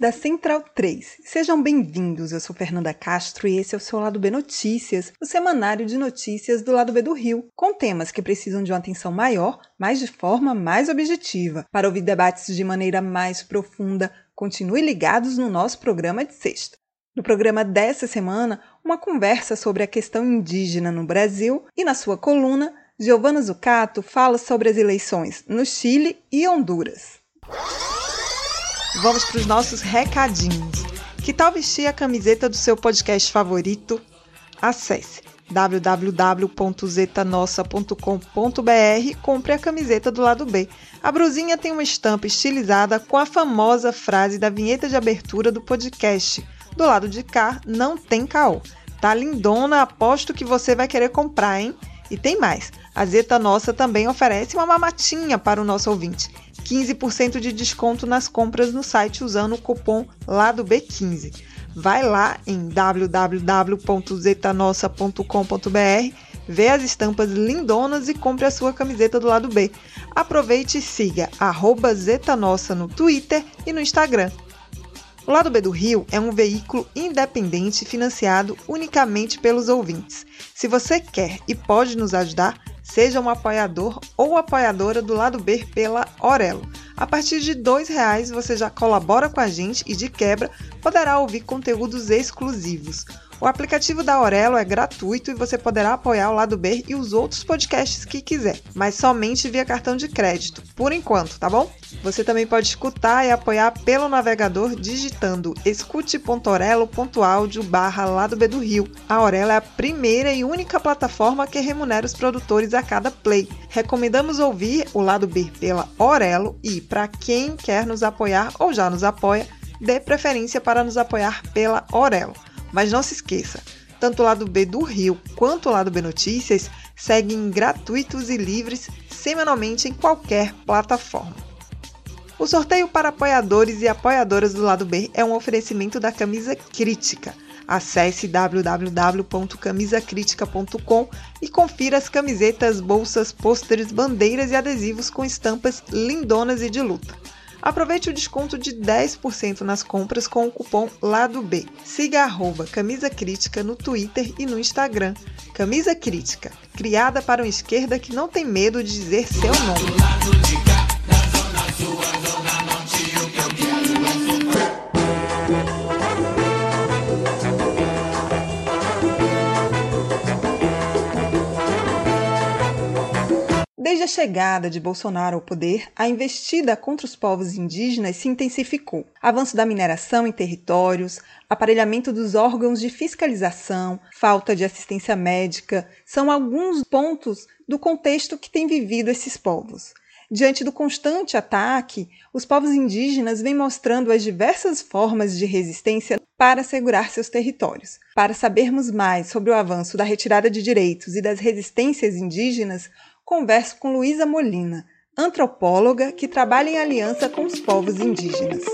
Da Central 3. Sejam bem-vindos. Eu sou Fernanda Castro e esse é o seu Lado B Notícias, o semanário de notícias do Lado B do Rio, com temas que precisam de uma atenção maior, mas de forma mais objetiva. Para ouvir debates de maneira mais profunda, continue ligados no nosso programa de sexta. No programa dessa semana, uma conversa sobre a questão indígena no Brasil e na sua coluna, Giovana Zucato fala sobre as eleições no Chile e Honduras. Vamos para os nossos recadinhos. Que tal vestir a camiseta do seu podcast favorito? Acesse www.zetanossa.com.br e compre a camiseta do lado B. A brusinha tem uma estampa estilizada com a famosa frase da vinheta de abertura do podcast. Do lado de cá não tem caô. Tá lindona, aposto que você vai querer comprar, hein? E tem mais. A Zeta Nossa também oferece uma mamatinha para o nosso ouvinte. 15% de desconto nas compras no site usando o cupom Lado B15. Vai lá em www.zetanossa.com.br, vê as estampas lindonas e compre a sua camiseta do lado B. Aproveite e siga Zetanossa no Twitter e no Instagram. O Lado B do Rio é um veículo independente financiado unicamente pelos ouvintes. Se você quer e pode nos ajudar, Seja um apoiador ou apoiadora do lado B pela Orelo. A partir de R$ reais você já colabora com a gente e, de quebra, poderá ouvir conteúdos exclusivos. O aplicativo da Aurelo é gratuito e você poderá apoiar o Lado B e os outros podcasts que quiser, mas somente via cartão de crédito, por enquanto, tá bom? Você também pode escutar e apoiar pelo navegador digitando escute.orelo.audio barra Lado B do Rio. A Aurelo é a primeira e única plataforma que remunera os produtores a cada play. Recomendamos ouvir o Lado B pela Aurelo e, para quem quer nos apoiar ou já nos apoia, dê preferência para nos apoiar pela Aurelo. Mas não se esqueça, tanto o lado B do Rio quanto o lado B Notícias seguem gratuitos e livres semanalmente em qualquer plataforma. O sorteio para apoiadores e apoiadoras do lado B é um oferecimento da Camisa Crítica. Acesse www.camisacritica.com e confira as camisetas, bolsas, pôsteres, bandeiras e adesivos com estampas lindonas e de luta. Aproveite o desconto de 10% nas compras com o cupom Lado B. Siga arroba Camisa Crítica no Twitter e no Instagram. Camisa Crítica, criada para uma esquerda que não tem medo de dizer seu nome. Chegada de Bolsonaro ao poder, a investida contra os povos indígenas se intensificou. Avanço da mineração em territórios, aparelhamento dos órgãos de fiscalização, falta de assistência médica são alguns pontos do contexto que tem vivido esses povos. Diante do constante ataque, os povos indígenas vêm mostrando as diversas formas de resistência para assegurar seus territórios. Para sabermos mais sobre o avanço da retirada de direitos e das resistências indígenas, converso com Luísa Molina, antropóloga que trabalha em aliança com os povos indígenas.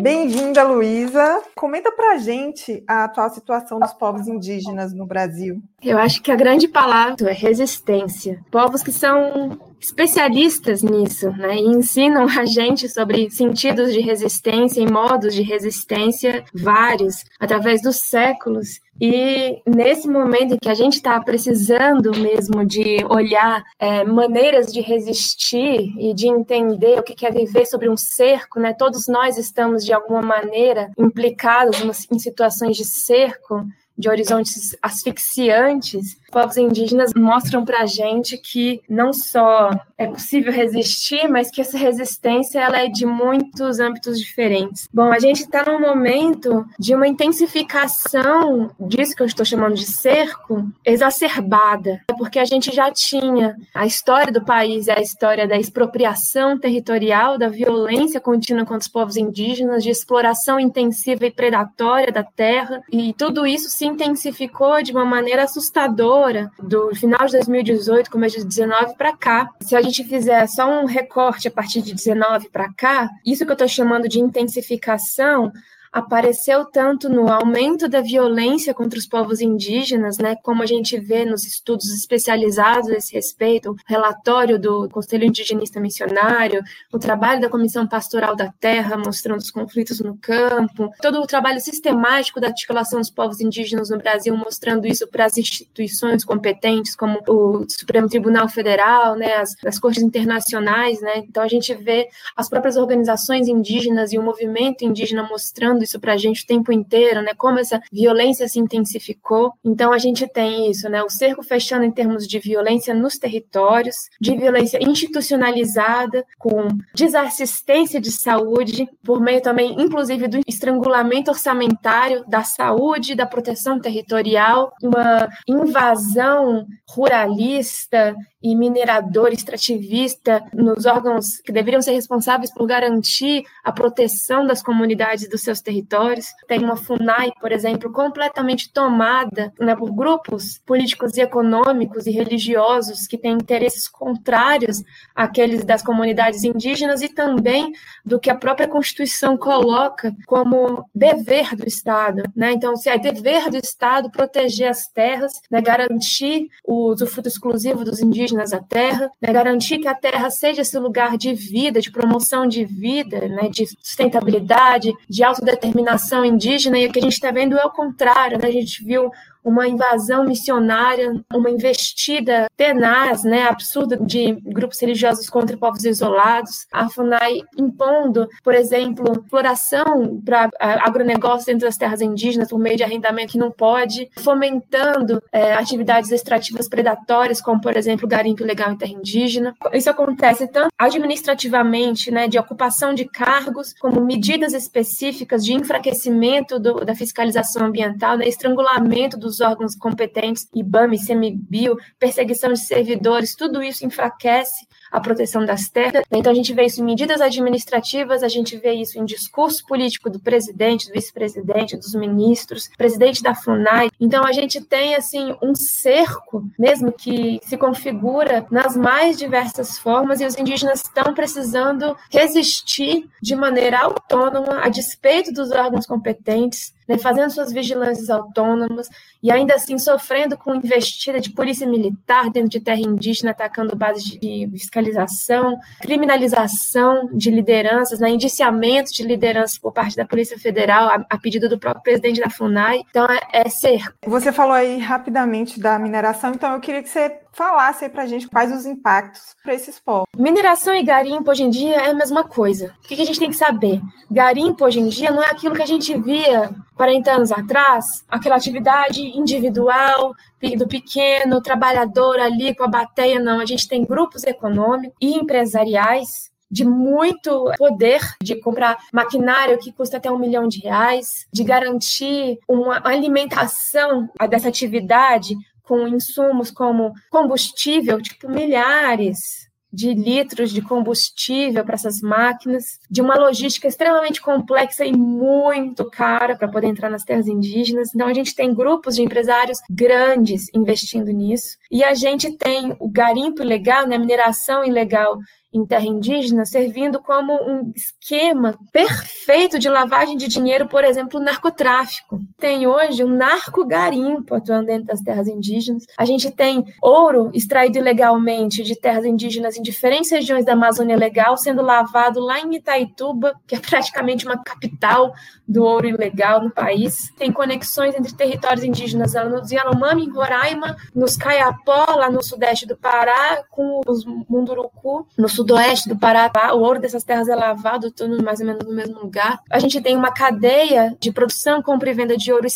Bem-vinda, Luísa. Comenta pra gente a atual situação dos povos indígenas no Brasil. Eu acho que a grande palavra é resistência. Povos que são especialistas nisso, né, e ensinam a gente sobre sentidos de resistência e modos de resistência vários através dos séculos. E nesse momento em que a gente está precisando mesmo de olhar é, maneiras de resistir e de entender o que é viver sobre um cerco, né? Todos nós estamos de alguma maneira implicados em situações de cerco de horizontes asfixiantes, povos indígenas mostram para a gente que não só é possível resistir, mas que essa resistência ela é de muitos âmbitos diferentes. Bom, a gente está num momento de uma intensificação disso que eu estou chamando de cerco exacerbada, porque a gente já tinha a história do país, a história da expropriação territorial, da violência contínua contra os povos indígenas, de exploração intensiva e predatória da terra, e tudo isso se se intensificou de uma maneira assustadora do final de 2018, começo de 19 para cá. Se a gente fizer só um recorte a partir de 19 para cá, isso que eu estou chamando de intensificação apareceu tanto no aumento da violência contra os povos indígenas, né, como a gente vê nos estudos especializados a esse respeito, o relatório do Conselho Indigenista Missionário, o trabalho da Comissão Pastoral da Terra, mostrando os conflitos no campo, todo o trabalho sistemático da articulação dos povos indígenas no Brasil, mostrando isso para as instituições competentes, como o Supremo Tribunal Federal, né, as, as cortes internacionais, né, então a gente vê as próprias organizações indígenas e o movimento indígena mostrando isso para a gente o tempo inteiro, né? Como essa violência se intensificou. Então a gente tem isso, né? O cerco fechando em termos de violência nos territórios, de violência institucionalizada, com desassistência de saúde, por meio também, inclusive, do estrangulamento orçamentário da saúde, da proteção territorial, uma invasão ruralista e minerador, extrativista, nos órgãos que deveriam ser responsáveis por garantir a proteção das comunidades dos seus territórios. Tem uma FUNAI, por exemplo, completamente tomada né, por grupos políticos e econômicos e religiosos que têm interesses contrários àqueles das comunidades indígenas e também do que a própria Constituição coloca como dever do Estado. Né? Então, se é dever do Estado proteger as terras, né, garantir o usufruto exclusivo dos indígenas indígenas à terra, né, garantir que a terra seja esse lugar de vida, de promoção de vida, né, de sustentabilidade, de autodeterminação indígena, e o que a gente está vendo é o contrário. Né? A gente viu uma invasão missionária, uma investida tenaz, né, absurda de grupos religiosos contra povos isolados, a FUNAI impondo, por exemplo, exploração para agronegócio dentro das terras indígenas por meio de arrendamento que não pode, fomentando é, atividades extrativas predatórias, como, por exemplo, garimpo ilegal em terra indígena. Isso acontece tanto administrativamente, né, de ocupação de cargos, como medidas específicas de enfraquecimento do, da fiscalização ambiental, né, estrangulamento dos dos órgãos competentes, IBAMA, ICMBio, perseguição de servidores, tudo isso enfraquece a proteção das terras. Então, a gente vê isso em medidas administrativas, a gente vê isso em discurso político do presidente, do vice-presidente, dos ministros, presidente da FUNAI. Então, a gente tem, assim, um cerco, mesmo que se configura nas mais diversas formas, e os indígenas estão precisando resistir de maneira autônoma, a despeito dos órgãos competentes, né, fazendo suas vigilâncias autônomas e ainda assim sofrendo com investida de polícia militar dentro de terra indígena, atacando bases de fiscalização, criminalização de lideranças, né, indiciamento de lideranças por parte da Polícia Federal, a, a pedido do próprio presidente da FUNAI. Então, é, é cerco. Você falou aí rapidamente da mineração, então eu queria que você falasse aí pra gente quais os impactos para esses povos. Mineração e garimpo hoje em dia é a mesma coisa. O que a gente tem que saber? Garimpo hoje em dia não é aquilo que a gente via 40 anos atrás, aquela atividade individual do pequeno trabalhador ali com a bateia, não. A gente tem grupos econômicos e empresariais de muito poder de comprar maquinário que custa até um milhão de reais, de garantir uma alimentação dessa atividade com insumos como combustível, tipo milhares de litros de combustível para essas máquinas, de uma logística extremamente complexa e muito cara para poder entrar nas terras indígenas. Então, a gente tem grupos de empresários grandes investindo nisso, e a gente tem o garimpo ilegal, né, a mineração ilegal em terra indígena, servindo como um esquema perfeito de lavagem de dinheiro, por exemplo, narcotráfico. Tem hoje um narco-garimpo atuando dentro das terras indígenas. A gente tem ouro extraído ilegalmente de terras indígenas em diferentes regiões da Amazônia Legal, sendo lavado lá em Itaituba, que é praticamente uma capital do ouro ilegal no país. Tem conexões entre territórios indígenas nos Yanomami, em Roraima, nos Caiapó, lá no sudeste do Pará, com os Munduruku, no sul sudoeste do Pará, o ouro dessas terras é lavado tudo mais ou menos no mesmo lugar. A gente tem uma cadeia de produção, compra e venda de ouro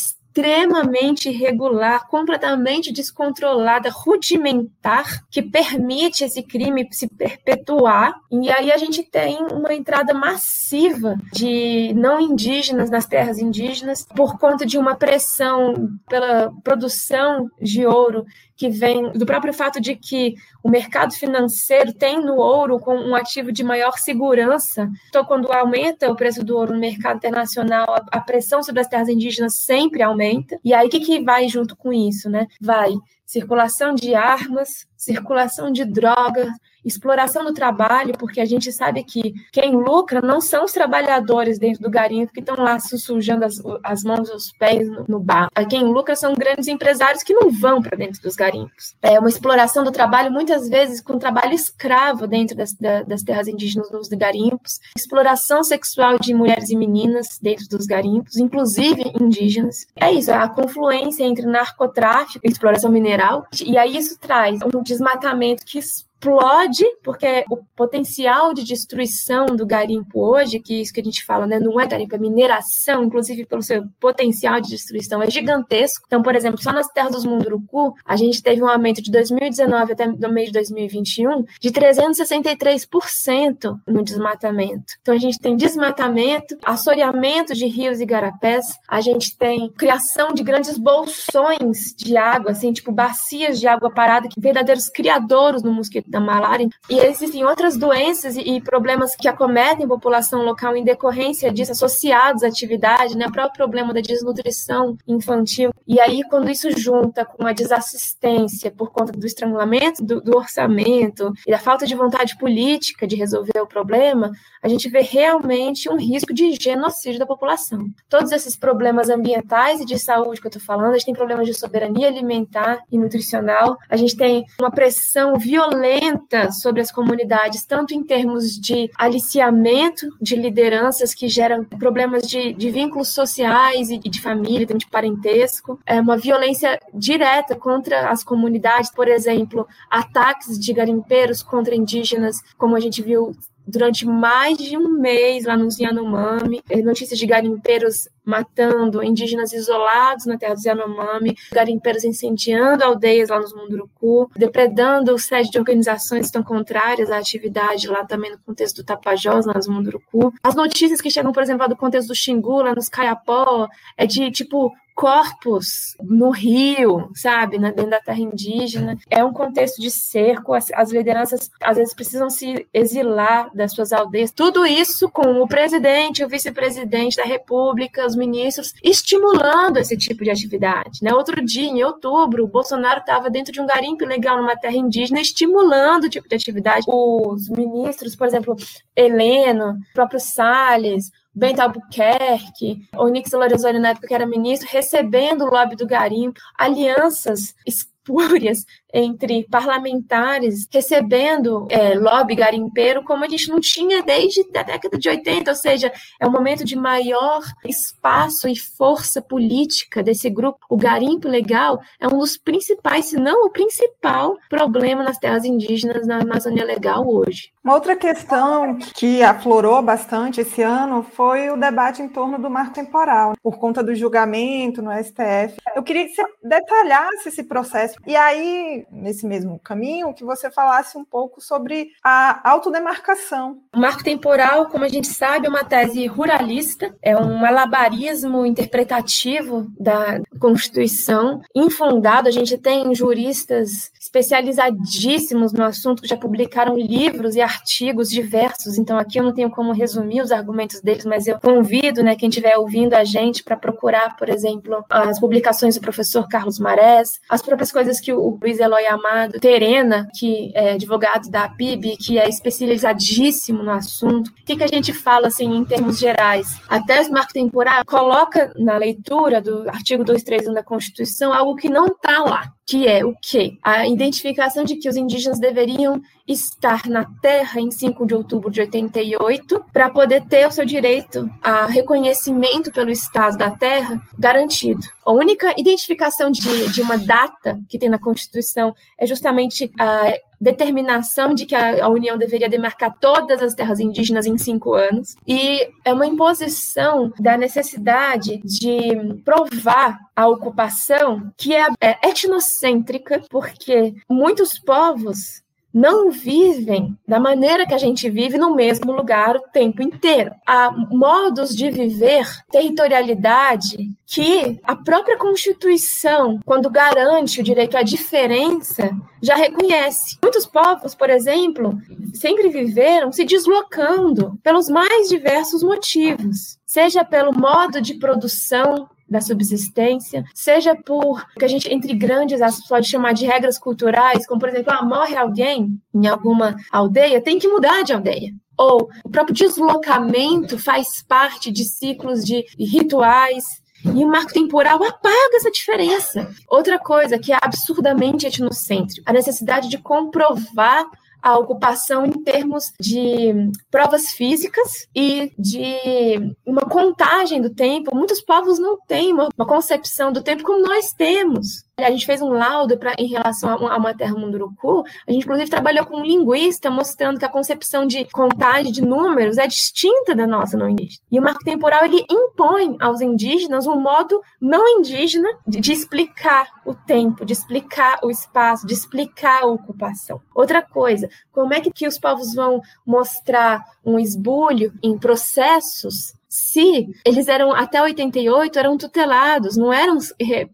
irregular, completamente descontrolada, rudimentar, que permite esse crime se perpetuar. E aí a gente tem uma entrada massiva de não indígenas nas terras indígenas por conta de uma pressão pela produção de ouro que vem do próprio fato de que o mercado financeiro tem no ouro com um ativo de maior segurança. Então, quando aumenta o preço do ouro no mercado internacional, a pressão sobre as terras indígenas sempre aumenta violenta. E aí, o que, que vai junto com isso, né? Vai circulação de armas, circulação de drogas, exploração do trabalho, porque a gente sabe que quem lucra não são os trabalhadores dentro do garimpo que estão lá sujando as, as mãos e os pés no, no bar. Quem lucra são grandes empresários que não vão para dentro dos garimpos. É uma exploração do trabalho, muitas vezes com trabalho escravo dentro das, da, das terras indígenas nos garimpos, exploração sexual de mulheres e meninas dentro dos garimpos, inclusive indígenas. É isso, a confluência entre narcotráfico e exploração mineral, e aí isso traz um desmatamento que explode, porque o potencial de destruição do garimpo hoje, que é isso que a gente fala, né, não é garimpo, é mineração, inclusive pelo seu potencial de destruição, é gigantesco. Então, por exemplo, só nas terras dos Munduruku, a gente teve um aumento de 2019 até no mês de 2021 de 363% no desmatamento. Então, a gente tem desmatamento, assoreamento de rios e garapés, a gente tem criação de grandes bolsões de água, assim, tipo bacias de água parada, que verdadeiros criadouros no mosquito da malária. E existem outras doenças e, problemas que acometem a população local em decorrência disso, associados à atividade, né? O próprio problema da desnutrição infantil. E aí, quando isso junta com a desassistência por conta do estrangulamento do, do orçamento e da falta de vontade política de resolver o problema, a gente vê realmente um risco de genocídio da população. Todos esses problemas ambientais e de saúde que eu estou falando, a gente tem problemas de soberania alimentar e nutricional, a gente tem uma pressão violenta violenta sobre as comunidades, tanto em termos de aliciamento de lideranças que geram problemas de, de vínculos sociais e de família, de parentesco, é uma violência direta contra as comunidades, por exemplo, ataques de garimpeiros contra indígenas, como a gente viu durante mais de um mês lá no Yanomami, é, notícias de garimpeiros matando indígenas isolados na terra do Yanomami, garimpeiros incendiando aldeias lá nos Munduruku, depredando sede de organizações que estão contrárias à atividade lá também no contexto do Tapajós, lá nos Munduruku. As notícias que chegam, por exemplo, lá do contexto do Xingu, lá nos Caiapó, é de tipo corpos no rio, sabe, na, dentro da terra indígena. É um contexto de cerco, as, as, lideranças às vezes precisam se exilar das suas aldeias. Tudo isso com o presidente, o vice-presidente da República, os ministros, estimulando esse tipo de atividade. Né? Outro dia, em outubro, o Bolsonaro estava dentro de um garimpo ilegal numa terra indígena, estimulando o tipo de atividade. Os ministros, por exemplo, Heleno, o próprio Salles, Bento Albuquerque, Onix Lorenzoni, na época que era ministro, recebendo o lobby do garimpo, alianças espúrias entre parlamentares recebendo é, lobby garimpeiro como a gente não tinha desde a década de 80, ou seja, é um momento de maior espaço e força política desse grupo. O garimpo legal é um dos principais, se não o principal problema nas terras indígenas na Amazônia Legal hoje. Uma outra questão que aflorou bastante esse ano foi o debate em torno do marco temporal, por conta do julgamento no STF. Eu queria que você detalhasse esse processo. E aí, nesse mesmo caminho, que você falasse um pouco sobre a autodemarcação. O marco temporal, como a gente sabe, é uma tese ruralista, é um alabarismo interpretativo da Constituição, infundado. A gente tem juristas especializadíssimos no assunto que já publicaram livros e artigos diversos. Então, aqui eu não tenho como resumir os argumentos deles, mas eu convido né, quem estiver ouvindo a gente para procurar, por exemplo, as publicações do professor Carlos Marés, as próprias coisas que o Luiz Eloy Amado Terena, que é advogado da PIB, que é especializadíssimo no assunto. O que, que a gente fala assim em termos gerais? A tese marco temporal coloca na leitura do artigo 231 da Constituição algo que não está lá, que é o quê? A identificação de que os indígenas deveriam estar na terra em 5 de outubro de 88 para poder ter o seu direito a reconhecimento pelo Estado da terra garantido. A única identificação de, de uma data que tem na Constituição é justamente a determinação de que a, União deveria demarcar todas as terras indígenas em cinco anos, e é uma imposição da necessidade de provar a ocupação que é, é etnocêntrica, porque muitos povos não vivem da maneira que a gente vive no mesmo lugar o tempo inteiro. Há modos de viver, territorialidade, que a própria Constituição, quando garante o direito à diferença, já reconhece. Muitos povos, por exemplo, sempre viveram se deslocando pelos mais diversos motivos, seja pelo modo de produção da subsistência, seja por que a gente, entre grandes, pode chamar de regras culturais, como, por exemplo, ah, morre alguém em alguma aldeia, tem que mudar de aldeia ou o próprio deslocamento faz parte de ciclos de rituais. E o marco temporal apaga essa diferença. Outra coisa que é absurdamente etnocêntrico, a necessidade de comprovar a ocupação em termos de provas físicas e de uma contagem do tempo. Muitos povos não têm uma, uma concepção do tempo como nós temos. A gente fez um laudo pra, em relação a uma terra munduruku. A gente, inclusive, trabalhou com um linguista mostrando que a concepção de contagem de números é distinta da nossa não indígena. E o marco temporal ele impõe aos indígenas um modo não indígena de, de explicar o tempo, de explicar o espaço, de explicar a ocupação. Outra coisa, como é que, que os povos vão mostrar um esbulho em processos se eles eram até 88 eram tutelados, não eram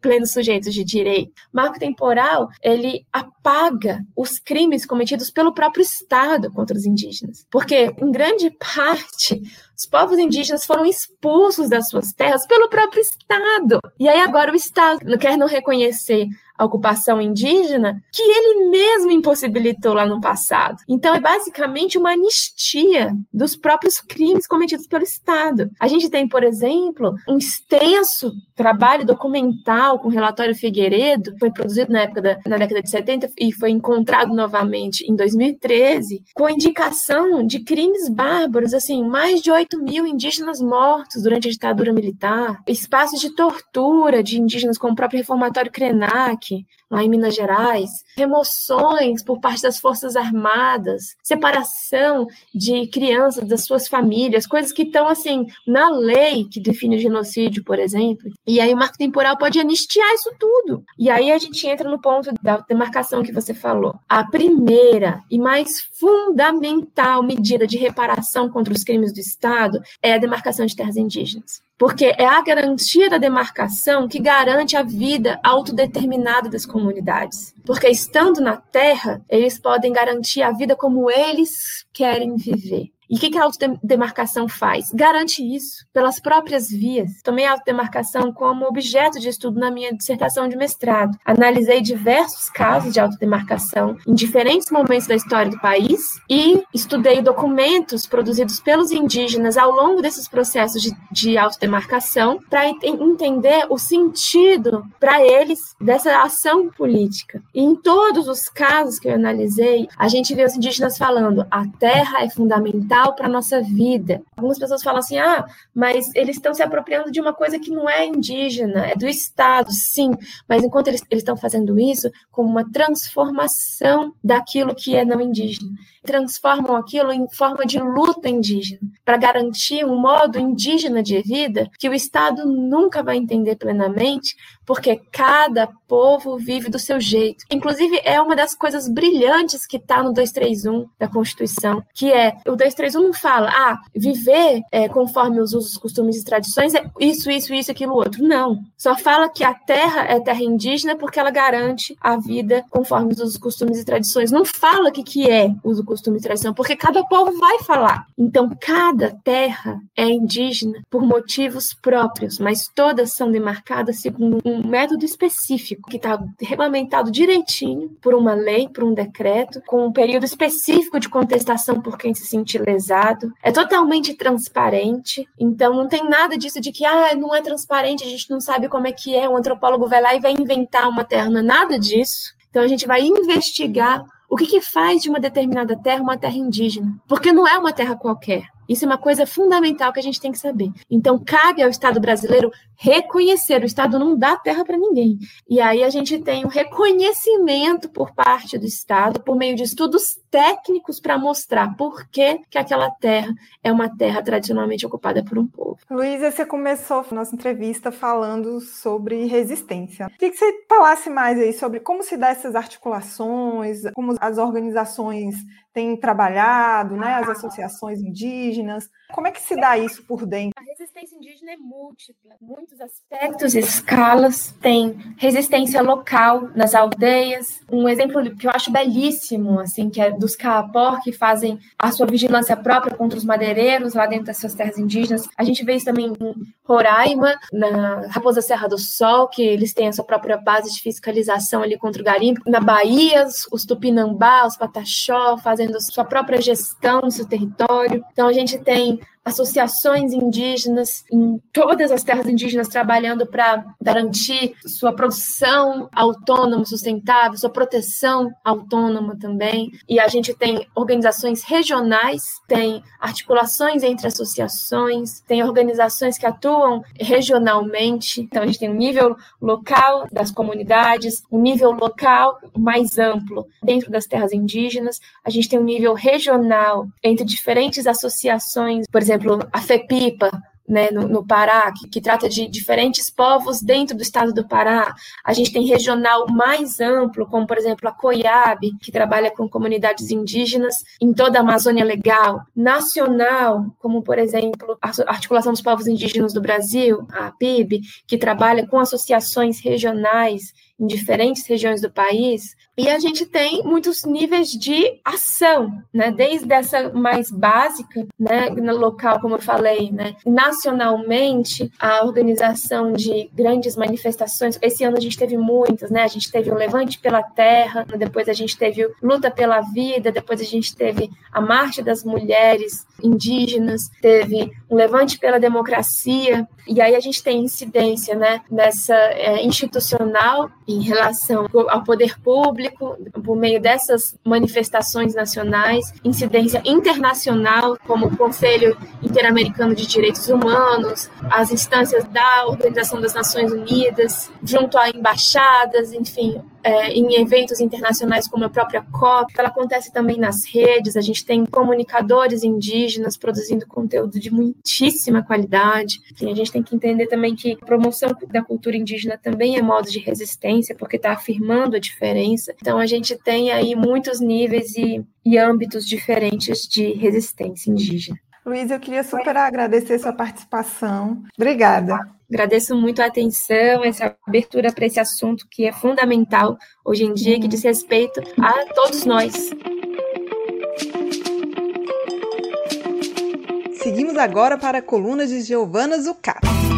plenos sujeitos de direito. Marco temporal, ele apaga os crimes cometidos pelo próprio Estado contra os indígenas, porque em grande parte os povos indígenas foram expulsos das suas terras pelo próprio Estado. E aí agora o Estado quer não reconhecer a ocupação indígena que ele mesmo impossibilitou lá no passado. Então é basicamente uma anistia dos próprios crimes cometidos pelo Estado. A gente tem, por exemplo, um extenso trabalho documental com o relatório Figueiredo, foi produzido na época da, na década de 70 e foi encontrado novamente em 2013, com indicação de crimes bárbaros, assim, mais de 8 mil indígenas mortos durante a ditadura militar, espaços de tortura de indígenas como o próprio reformatório Krenak, lá em Minas Gerais, remoções por parte das Forças Armadas, separação de crianças das suas famílias, coisas que estão assim na lei que define o genocídio, por exemplo. E aí o marco temporal pode anistiar isso tudo. E aí a gente entra no ponto da demarcação que você falou. A primeira e mais fundamental medida de reparação contra os crimes do Estado é a demarcação de terras indígenas porque é a garantia da demarcação que garante a vida autodeterminada das comunidades. Porque estando na terra, eles podem garantir a vida como eles querem viver. E o que, que a autodemarcação faz? Garante isso pelas próprias vias. Tomei a autodemarcação como objeto de estudo na minha dissertação de mestrado. Analisei diversos casos de autodemarcação em diferentes momentos da história do país e estudei documentos produzidos pelos indígenas ao longo desses processos de, de autodemarcação para entender o sentido para eles dessa ação política. E em todos os casos que eu analisei, a gente vê os indígenas falando: a terra é fundamental para a nossa vida. Algumas pessoas falam assim: ah, mas eles estão se apropriando de uma coisa que não é indígena, é do Estado, sim, mas enquanto eles, estão fazendo isso como uma transformação daquilo que é não indígena transformam aquilo em forma de luta indígena, para garantir um modo indígena de vida que o Estado nunca vai entender plenamente, porque cada povo vive do seu jeito. Inclusive, é uma das coisas brilhantes que está no 231 da Constituição, que é o 231 não fala, ah, viver é, conforme os usos, costumes e tradições é isso, isso, isso, aquilo, outro. Não. Só fala que a terra é terra indígena porque ela garante a vida conforme os usos, costumes e tradições. Não fala o que, que é uso, costume e tradição, porque cada povo vai falar. Então, cada terra é indígena por motivos próprios, mas todas são demarcadas segundo um método específico, que está regulamentado direitinho por uma lei, por um decreto, com um período específico de contestação por quem se sentir lesado. É totalmente transparente, então não tem nada disso de que ah, não é transparente, a gente não sabe como é que é, um antropólogo vai lá e vai inventar uma terra, não é nada disso. Então a gente vai investigar o que, que faz de uma determinada terra uma terra indígena? Porque não é uma terra qualquer. Isso é uma coisa fundamental que a gente tem que saber. Então, cabe ao Estado brasileiro reconhecer. O Estado não dá terra para ninguém. E aí a gente tem o um reconhecimento por parte do Estado, por meio de estudos técnicos para mostrar por que, que aquela terra é uma terra tradicionalmente ocupada por um povo. Luísa, você começou a nossa entrevista falando sobre resistência. Queria que você falasse mais aí sobre como se dá essas articulações, como as organizações têm trabalhado, né, as associações indígenas. Como é que se dá isso por dentro? A resistência indígena é múltipla, muitos aspectos e escalas, tem resistência local nas aldeias. Um exemplo que eu acho belíssimo, assim, que é dos Kaapor, que fazem a sua vigilância própria contra os madeireiros lá dentro das suas terras indígenas. A gente vê isso também em Roraima, na Raposa Serra do Sol, que eles têm a sua própria base de fiscalização ali contra o garimpo. Na Bahia, os Tupinambá, os Pataxó, fazendo sua própria gestão no seu território. Então, a gente tem associações indígenas em todas as terras indígenas trabalhando para garantir sua produção autônoma, sustentável, sua proteção autônoma também. E a gente tem organizações regionais, tem articulações entre associações, tem organizações que atuam regionalmente. Então a gente tem um nível local das comunidades, um nível local mais amplo dentro das terras indígenas, a gente tem um nível regional entre diferentes associações, por exemplo, exemplo, a FEPIPA, né, no, no, Pará, que, que, trata de diferentes povos dentro do estado do Pará. A gente tem regional mais amplo, como, por exemplo, a COIAB, que trabalha com comunidades indígenas em toda a Amazônia Legal. Nacional, como, por exemplo, a Articulação dos Povos Indígenas do Brasil, a APIB, que trabalha com associações regionais em diferentes regiões do país, e a gente tem muitos níveis de ação, né? Desde essa mais básica, né, no local, como eu falei, né, nacionalmente, a organização de grandes manifestações. Esse ano a gente teve muitas, né? A gente teve o Levante pela Terra, depois a gente teve o Luta pela Vida, depois a gente teve a Marcha das Mulheres Indígenas, teve o Levante pela Democracia, e aí a gente tem incidência, né, nessa é, institucional em relação ao poder público, por meio dessas manifestações nacionais, incidência internacional, como o Conselho Interamericano de Direitos Humanos, as instâncias da Organização das Nações Unidas, junto a embaixadas, enfim, é, em eventos internacionais como a própria COP, ela acontece também nas redes, a gente tem comunicadores indígenas produzindo conteúdo de muitíssima qualidade, e a gente tem que entender também que a promoção da cultura indígena também é modo de resistência, porque está afirmando a diferença, então a gente tem aí muitos níveis e, e âmbitos diferentes de resistência indígena. Luiz, eu queria super agradecer sua participação. Obrigada. Agradeço muito a atenção, essa abertura para esse assunto que é fundamental hoje em dia, que diz respeito a todos nós. Seguimos agora para a coluna de Giovana Zucato.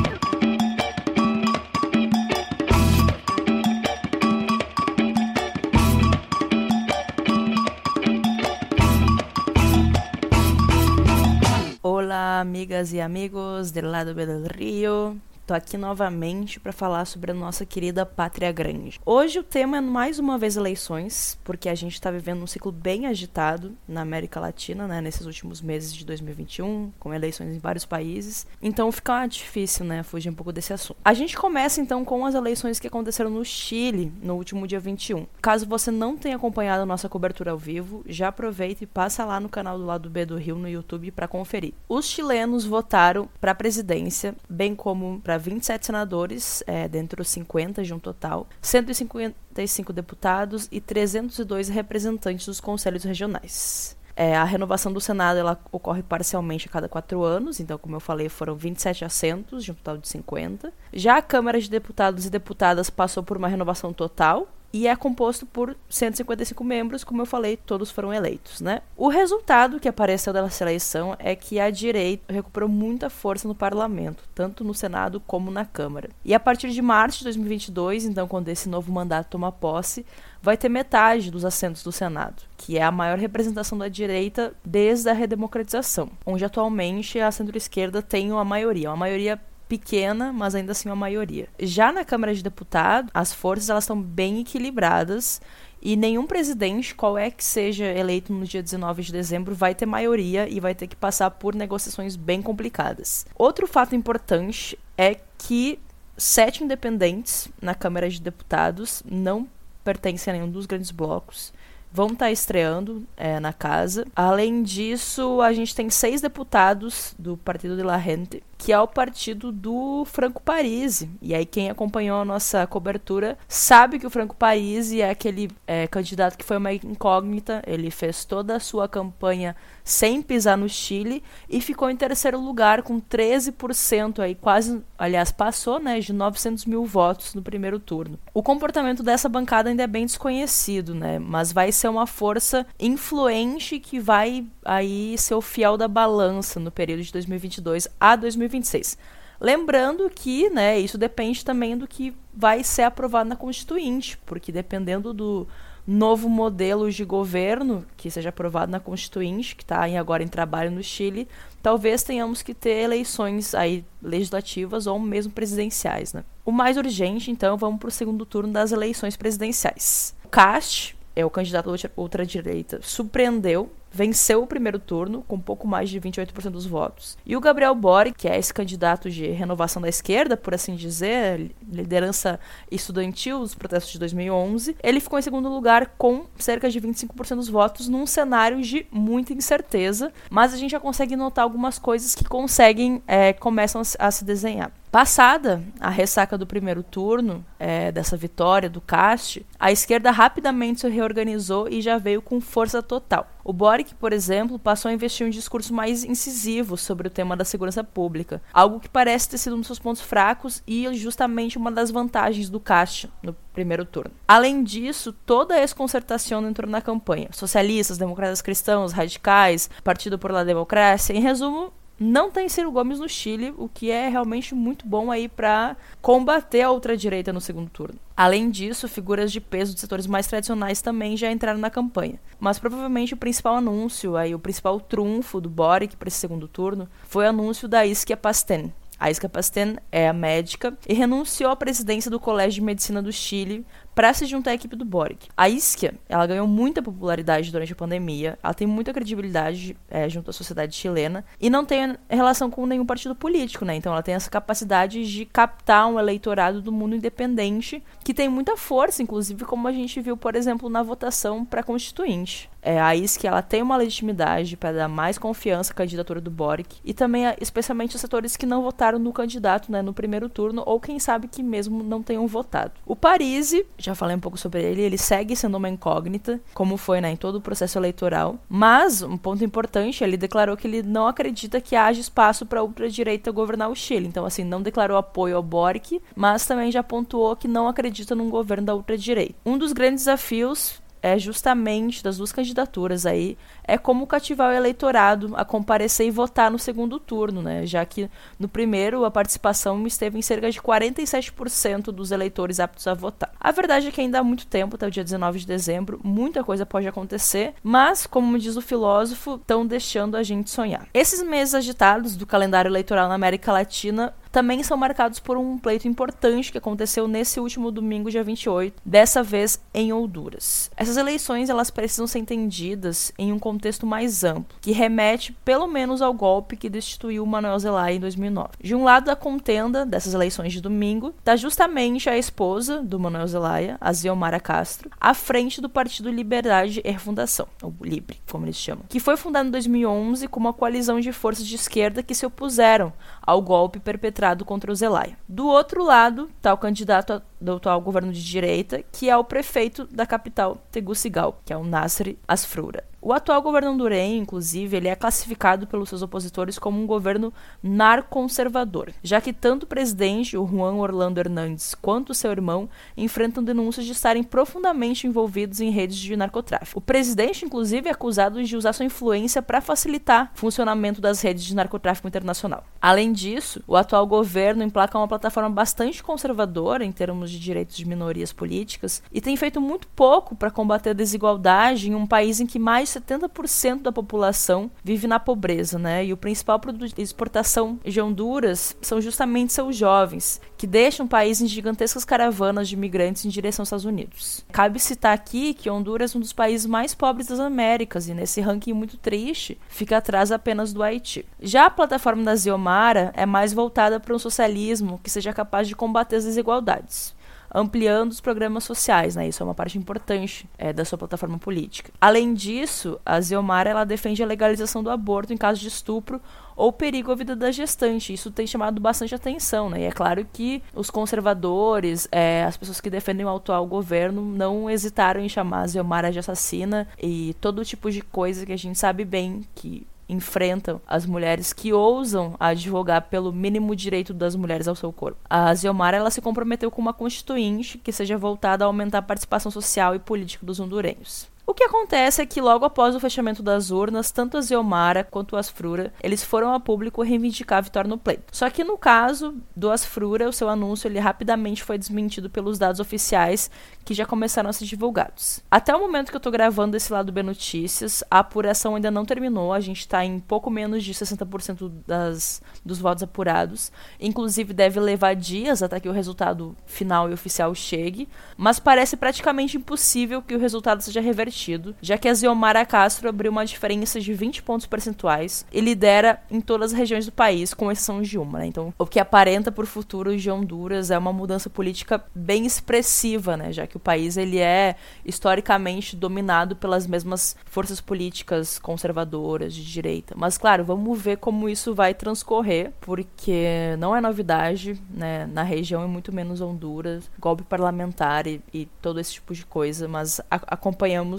Olá, amigas e amigos do lado B do Rio. Tô aqui novamente para falar sobre a nossa querida Pátria Grande. Hoje o tema é mais uma vez eleições, porque a gente está vivendo um ciclo bem agitado na América Latina, né, nesses últimos meses de 2021, com eleições em vários países. Então fica difícil, né, fugir um pouco desse assunto. A gente começa então com as eleições que aconteceram no Chile no último dia 21. Caso você não tenha acompanhado a nossa cobertura ao vivo, já aproveita e passa lá no canal do lado B do Rio no YouTube para conferir. Os chilenos votaram para a presidência, bem como para para 27 senadores, é, dentre os 50 de um total, 155 deputados e 302 representantes dos conselhos regionais. É, a renovação do Senado ela ocorre parcialmente a cada quatro anos, então, como eu falei, foram 27 assentos, de um total de 50. Já a Câmara de Deputados e Deputadas passou por uma renovação total, e é composto por 155 membros, como eu falei, todos foram eleitos, né? O resultado que apareceu dessa eleição é que a direita recuperou muita força no parlamento, tanto no Senado como na Câmara. E a partir de março de 2022, então quando esse novo mandato toma posse, vai ter metade dos assentos do Senado, que é a maior representação da direita desde a redemocratização, onde atualmente a centro-esquerda tem uma maioria, uma maioria pequena, mas ainda assim uma maioria. Já na Câmara de Deputados, as forças elas estão bem equilibradas e nenhum presidente, qual é que seja eleito no dia 19 de dezembro, vai ter maioria e vai ter que passar por negociações bem complicadas. Outro fato importante é que sete independentes na Câmara de Deputados não pertencem a nenhum dos grandes blocos vão estar tá estreando é, na casa. Além disso, a gente tem seis deputados do Partido de la Gente, que é o partido do Franco Parisi. E aí quem acompanhou a nossa cobertura sabe que o Franco Parisi é aquele é, candidato que foi uma incógnita, ele fez toda a sua campanha sem pisar no Chile e ficou em terceiro lugar com 13% aí, quase, aliás, passou, né, de 900 mil votos no primeiro turno. O comportamento dessa bancada ainda é bem desconhecido, né, mas vai ser uma força influente que vai aí ser o fiel da balança no período de 2022 a 2026. Lembrando que, né, isso depende também do que vai ser aprovado na Constituinte, porque dependendo do, novo modelo de governo que seja aprovado na Constituinte, que está agora em trabalho no Chile, talvez tenhamos que ter eleições aí legislativas ou mesmo presidenciais. Né? O mais urgente, então, vamos para o segundo turno das eleições presidenciais. O CAST, é o candidato ultradireita, surpreendeu venceu o primeiro turno com pouco mais de 28% dos votos. E o Gabriel Boric, que é esse candidato de renovação da esquerda, por assim dizer, liderança estudantil dos protestos de 2011, ele ficou em segundo lugar com cerca de 25% dos votos num cenário de muita incerteza, mas a gente já consegue notar algumas coisas que conseguem, é, começam a se desenhar. Passada a ressaca do primeiro turno, é, dessa vitória do Cast, a esquerda rapidamente se reorganizou e já veio com força total. O Boric, por exemplo, passou a investir um discurso mais incisivo sobre o tema da segurança pública, algo que parece ter sido um dos seus pontos fracos e justamente uma das vantagens do Cast no primeiro turno. Além disso, toda a desconcertação entrou na campanha. Socialistas, democratas cristãos, radicais, Partido por la Democracia, em resumo, não tem Ciro Gomes no Chile, o que é realmente muito bom aí para combater a ultradireita no segundo turno. Além disso, figuras de peso de setores mais tradicionais também já entraram na campanha. Mas provavelmente o principal anúncio, aí o principal trunfo do Boric para esse segundo turno, foi o anúncio da Isquia Pasten, a Isca Pasten é a médica e renunciou à presidência do Colégio de Medicina do Chile para se juntar à equipe do Boric. A Isquia, ela ganhou muita popularidade durante a pandemia, ela tem muita credibilidade é, junto à sociedade chilena e não tem relação com nenhum partido político, né? Então ela tem essa capacidade de captar um eleitorado do mundo independente que tem muita força, inclusive como a gente viu, por exemplo, na votação para constituinte. É, a Isquia, ela tem uma legitimidade para dar mais confiança à candidatura do Boric e também, especialmente os setores que não votaram no candidato né, no primeiro turno ou quem sabe que mesmo não tenham votado. O Parisi já falei um pouco sobre ele, ele segue sendo uma incógnita, como foi né, em todo o processo eleitoral. Mas, um ponto importante, ele declarou que ele não acredita que haja espaço para a ultradireita governar o Chile. Então, assim, não declarou apoio ao Boric, mas também já pontuou que não acredita num governo da ultradireita. Um dos grandes desafios é justamente das duas candidaturas aí é como cativar o eleitorado a comparecer e votar no segundo turno, né? Já que no primeiro a participação esteve em cerca de 47% dos eleitores aptos a votar. A verdade é que ainda há muito tempo, até o dia 19 de dezembro, muita coisa pode acontecer, mas, como diz o filósofo, estão deixando a gente sonhar. Esses meses agitados do calendário eleitoral na América Latina também são marcados por um pleito importante que aconteceu nesse último domingo, dia 28, dessa vez em Honduras. Essas eleições elas precisam ser entendidas em um contexto mais amplo, que remete pelo menos ao golpe que destituiu Manuel Zelaya em 2009. De um lado da contenda dessas eleições de domingo, está justamente a esposa do Manuel Zelaya, a Ziomara Castro, à frente do Partido Liberdade e Refundação, ou LIBRE, como eles chamam, que foi fundado em 2011 como uma coalizão de forças de esquerda que se opuseram ao golpe perpetrado contra o Zelaya. Do outro lado está o candidato do atual governo de direita, que é o prefeito da capital Tegucigalpa, que é o Nasser Asfrura. O atual governo hondurenho, inclusive, ele é classificado pelos seus opositores como um governo narconservador, já que tanto o presidente, o Juan Orlando Hernandes, quanto seu irmão enfrentam denúncias de estarem profundamente envolvidos em redes de narcotráfico. O presidente, inclusive, é acusado de usar sua influência para facilitar o funcionamento das redes de narcotráfico internacional. Além disso, o atual governo emplaca uma plataforma bastante conservadora em termos de direitos de minorias políticas e tem feito muito pouco para combater a desigualdade em um país em que mais 70% da população vive na pobreza, né? E o principal produto de exportação de Honduras são justamente seus jovens, que deixam o país em gigantescas caravanas de imigrantes em direção aos Estados Unidos. Cabe citar aqui que Honduras é um dos países mais pobres das Américas e nesse ranking muito triste fica atrás apenas do Haiti. Já a plataforma da Ziomara é mais voltada para um socialismo que seja capaz de combater as desigualdades. Ampliando os programas sociais, né? Isso é uma parte importante é, da sua plataforma política. Além disso, a Ziomara ela defende a legalização do aborto em caso de estupro ou perigo à vida da gestante. Isso tem chamado bastante atenção, né? E é claro que os conservadores, é, as pessoas que defendem o atual governo, não hesitaram em chamar a Ziomara de assassina e todo tipo de coisa que a gente sabe bem que enfrentam as mulheres que ousam advogar pelo mínimo direito das mulheres ao seu corpo. A Ziomara ela se comprometeu com uma constituinte que seja voltada a aumentar a participação social e política dos hondurenhos. O que acontece é que logo após o fechamento das urnas, tanto a Ziomara quanto o Asfrura, eles foram a público reivindicar a vitória no pleito. Só que no caso do Asfrura, o seu anúncio ele rapidamente foi desmentido pelos dados oficiais que já começaram a ser divulgados. Até o momento que eu tô gravando esse lado B Notícias, a apuração ainda não terminou, a gente tá em pouco menos de 60% das, dos votos apurados. Inclusive deve levar dias até que o resultado final e oficial chegue, mas parece praticamente impossível que o resultado seja revertido já que a Ziomara Castro abriu uma diferença de 20 pontos percentuais e lidera em todas as regiões do país, com exceção de uma. Né? Então, o que aparenta por futuro de Honduras é uma mudança política bem expressiva, né? já que o país ele é historicamente dominado pelas mesmas forças políticas conservadoras de direita. Mas, claro, vamos ver como isso vai transcorrer, porque não é novidade né, na região e muito menos Honduras, golpe parlamentar e, e todo esse tipo de coisa, mas a,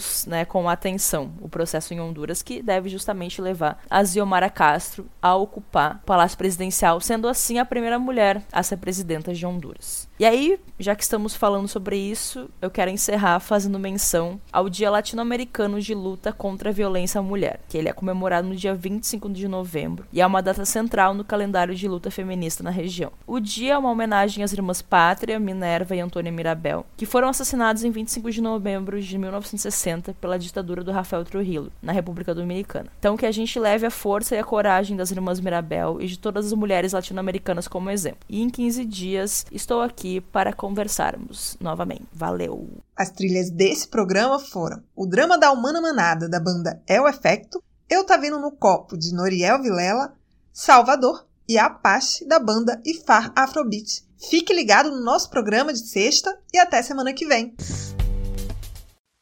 acompanhamos né, com atenção o processo em Honduras, que deve justamente levar a Ziomara Castro a ocupar o Palácio Presidencial, sendo assim a primeira mulher a ser presidenta de Honduras. E aí, já que estamos falando sobre isso, eu quero encerrar fazendo menção ao Dia Latino-Americano de Luta contra a Violência à Mulher, que ele é comemorado no dia 25 de novembro e é uma data central no calendário de luta feminista na região. O dia é uma homenagem às irmãs Pátria, Minerva e Antônia Mirabel, que foram assassinadas em 25 de novembro de 1960 pela ditadura do Rafael Trujillo, na República Dominicana. Então que a gente leve a força e a coragem das irmãs Mirabel e de todas as mulheres latino-americanas como exemplo. E em 15 dias estou aqui para conversarmos novamente. Valeu! As trilhas desse programa foram o drama da Humana Manada, da banda É o Efecto, Eu Tá Vendo no Copo, de Noriel Vilela, Salvador e Apache, da banda Ifar Afrobeat. Fique ligado no nosso programa de sexta e até semana que vem.